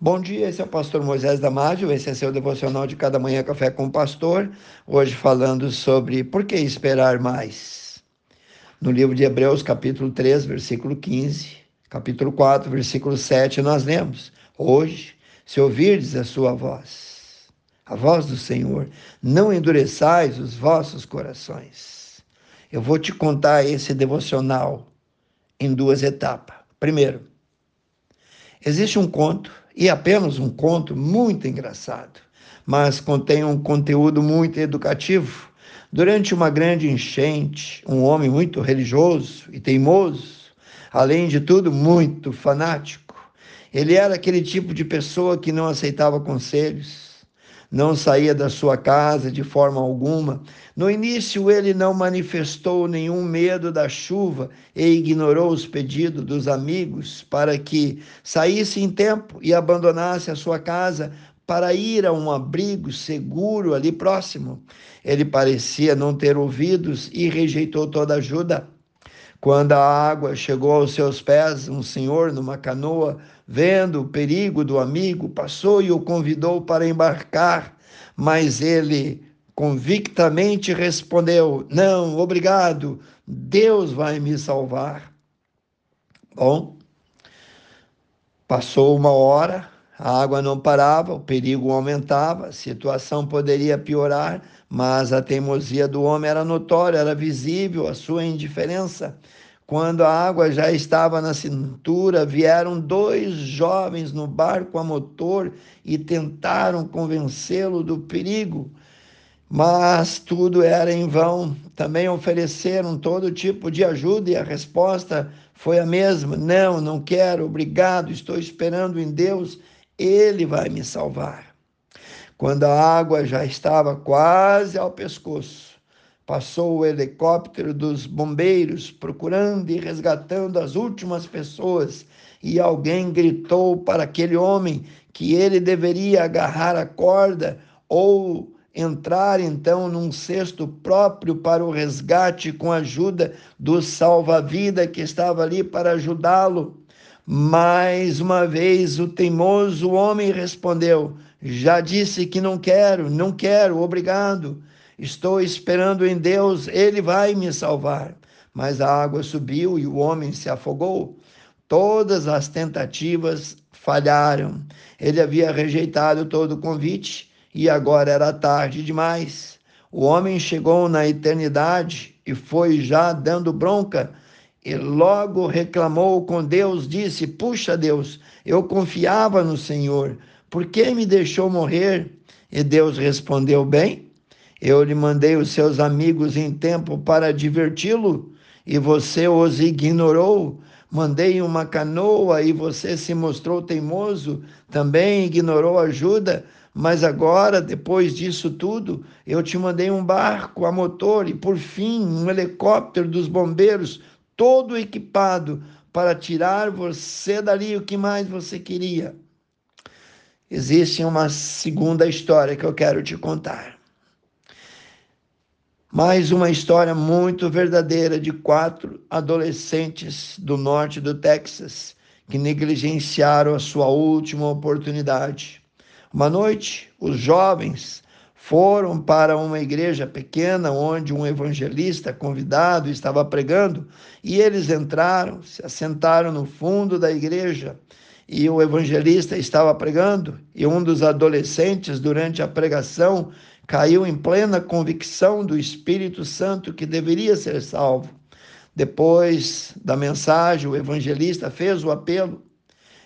Bom dia, esse é o pastor Moisés Damásio, esse é seu devocional de cada manhã café com o pastor, hoje falando sobre por que esperar mais. No livro de Hebreus, capítulo 3, versículo 15, capítulo 4, versículo 7, nós lemos: Hoje, se ouvirdes a sua voz, a voz do Senhor, não endureçais os vossos corações. Eu vou te contar esse devocional em duas etapas. Primeiro, existe um conto, e apenas um conto muito engraçado, mas contém um conteúdo muito educativo. Durante uma grande enchente, um homem muito religioso e teimoso, além de tudo, muito fanático. Ele era aquele tipo de pessoa que não aceitava conselhos, não saía da sua casa de forma alguma. No início, ele não manifestou nenhum medo da chuva e ignorou os pedidos dos amigos para que saísse em tempo e abandonasse a sua casa para ir a um abrigo seguro ali próximo. Ele parecia não ter ouvidos e rejeitou toda ajuda. Quando a água chegou aos seus pés, um senhor numa canoa, vendo o perigo do amigo, passou e o convidou para embarcar, mas ele convictamente respondeu: Não, obrigado, Deus vai me salvar. Bom, passou uma hora, a água não parava, o perigo aumentava, a situação poderia piorar, mas a teimosia do homem era notória, era visível a sua indiferença. Quando a água já estava na cintura, vieram dois jovens no barco a motor e tentaram convencê-lo do perigo. Mas tudo era em vão. Também ofereceram todo tipo de ajuda e a resposta foi a mesma: Não, não quero, obrigado, estou esperando em Deus ele vai me salvar. Quando a água já estava quase ao pescoço, passou o helicóptero dos bombeiros procurando e resgatando as últimas pessoas, e alguém gritou para aquele homem que ele deveria agarrar a corda ou entrar então num cesto próprio para o resgate com a ajuda do salva-vida que estava ali para ajudá-lo. Mais uma vez o teimoso homem respondeu: Já disse que não quero, não quero, obrigado. Estou esperando em Deus, ele vai me salvar. Mas a água subiu e o homem se afogou. Todas as tentativas falharam. Ele havia rejeitado todo o convite e agora era tarde demais. O homem chegou na eternidade e foi já dando bronca e logo reclamou com Deus, disse: Puxa, Deus, eu confiava no Senhor, por que me deixou morrer? E Deus respondeu: Bem, eu lhe mandei os seus amigos em tempo para diverti-lo, e você os ignorou. Mandei uma canoa e você se mostrou teimoso, também ignorou ajuda. Mas agora, depois disso tudo, eu te mandei um barco a motor e, por fim, um helicóptero dos bombeiros todo equipado para tirar você dali o que mais você queria. Existe uma segunda história que eu quero te contar. Mais uma história muito verdadeira de quatro adolescentes do norte do Texas que negligenciaram a sua última oportunidade. Uma noite, os jovens foram para uma igreja pequena onde um evangelista convidado estava pregando e eles entraram, se assentaram no fundo da igreja e o evangelista estava pregando e um dos adolescentes durante a pregação caiu em plena convicção do Espírito Santo que deveria ser salvo. Depois da mensagem, o evangelista fez o apelo.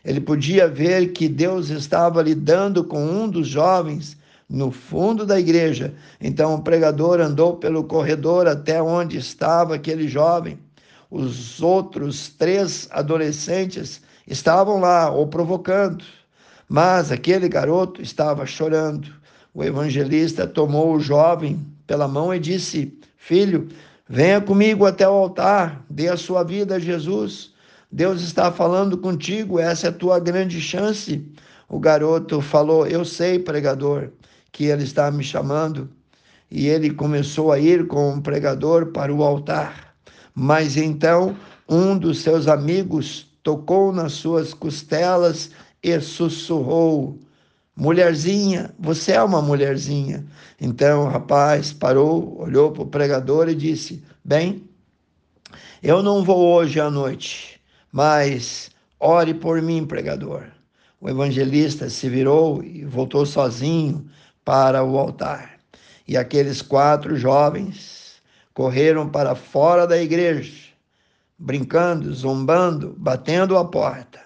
Ele podia ver que Deus estava lidando com um dos jovens no fundo da igreja. Então o pregador andou pelo corredor até onde estava aquele jovem. Os outros três adolescentes estavam lá o provocando, mas aquele garoto estava chorando. O evangelista tomou o jovem pela mão e disse: Filho, venha comigo até o altar, dê a sua vida a Jesus. Deus está falando contigo, essa é a tua grande chance. O garoto falou: Eu sei, pregador, que ele está me chamando. E ele começou a ir com o pregador para o altar. Mas então um dos seus amigos tocou nas suas costelas e sussurrou: Mulherzinha, você é uma mulherzinha. Então o rapaz parou, olhou para o pregador e disse: Bem, eu não vou hoje à noite, mas ore por mim, pregador. O evangelista se virou e voltou sozinho para o altar. E aqueles quatro jovens correram para fora da igreja, brincando, zombando, batendo a porta.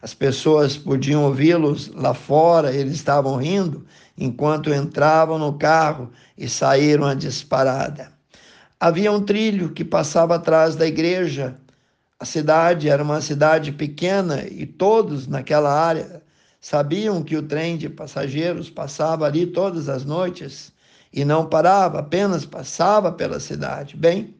As pessoas podiam ouvi-los lá fora, eles estavam rindo, enquanto entravam no carro e saíram a disparada. Havia um trilho que passava atrás da igreja. A cidade era uma cidade pequena e todos naquela área sabiam que o trem de passageiros passava ali todas as noites e não parava, apenas passava pela cidade. Bem,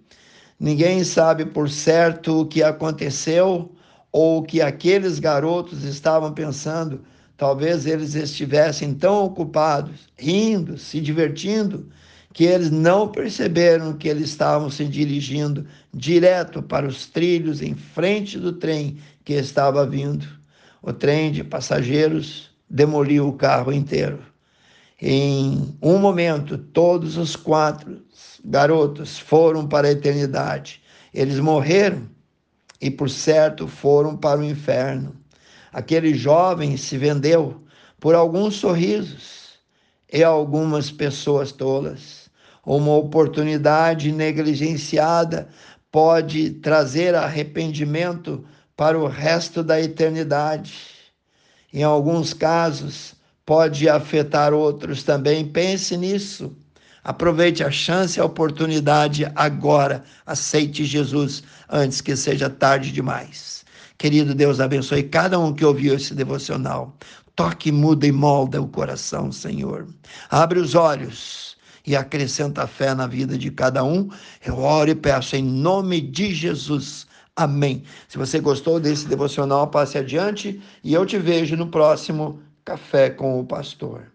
ninguém sabe por certo o que aconteceu ou que aqueles garotos estavam pensando, talvez eles estivessem tão ocupados, rindo, se divertindo, que eles não perceberam que eles estavam se dirigindo direto para os trilhos em frente do trem que estava vindo. O trem de passageiros demoliu o carro inteiro. Em um momento, todos os quatro garotos foram para a eternidade. Eles morreram e, por certo, foram para o inferno. Aquele jovem se vendeu por alguns sorrisos e algumas pessoas tolas. Uma oportunidade negligenciada pode trazer arrependimento para o resto da eternidade. Em alguns casos, pode afetar outros também. Pense nisso. Aproveite a chance e a oportunidade agora. Aceite Jesus antes que seja tarde demais. Querido Deus, abençoe cada um que ouviu esse devocional. Toque, muda e molda o coração, Senhor. Abre os olhos e acrescenta fé na vida de cada um. Eu oro e peço em nome de Jesus. Amém. Se você gostou desse devocional, passe adiante e eu te vejo no próximo Café com o Pastor.